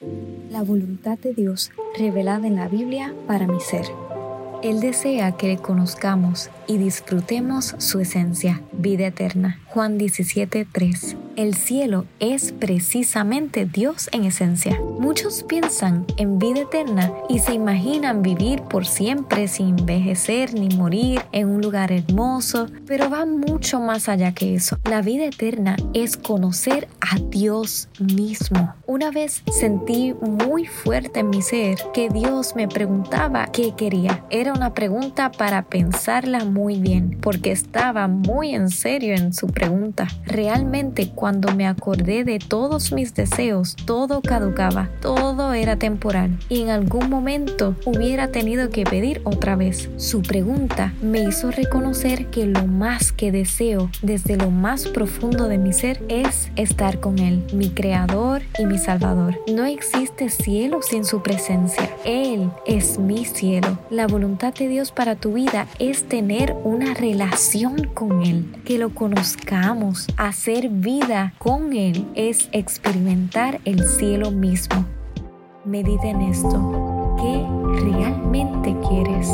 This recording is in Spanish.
La voluntad de Dios revelada en la Biblia para mi ser. Él desea que le conozcamos y disfrutemos su esencia, vida eterna. Juan 17:3. El cielo es precisamente Dios en esencia. Muchos piensan en vida eterna y se imaginan vivir por siempre sin envejecer ni morir en un lugar hermoso, pero va mucho más allá que eso. La vida eterna es conocer a Dios mismo. Una vez sentí muy fuerte en mi ser que Dios me preguntaba qué quería. Era una pregunta para pensarla muy bien, porque estaba muy en serio en su pregunta. Realmente cuando me acordé de todos mis deseos, todo caducaba, todo era temporal y en algún momento hubiera tenido que pedir otra vez. Su pregunta me hizo reconocer que lo más que deseo desde lo más profundo de mi ser es estar con Él, mi Creador y mi Salvador. No existe cielo sin su presencia. Él es mi cielo. La voluntad de Dios para tu vida es tener una relación con Él, que lo conozcamos, hacer con Él es experimentar el cielo mismo. Medita en esto. ¿Qué realmente quieres?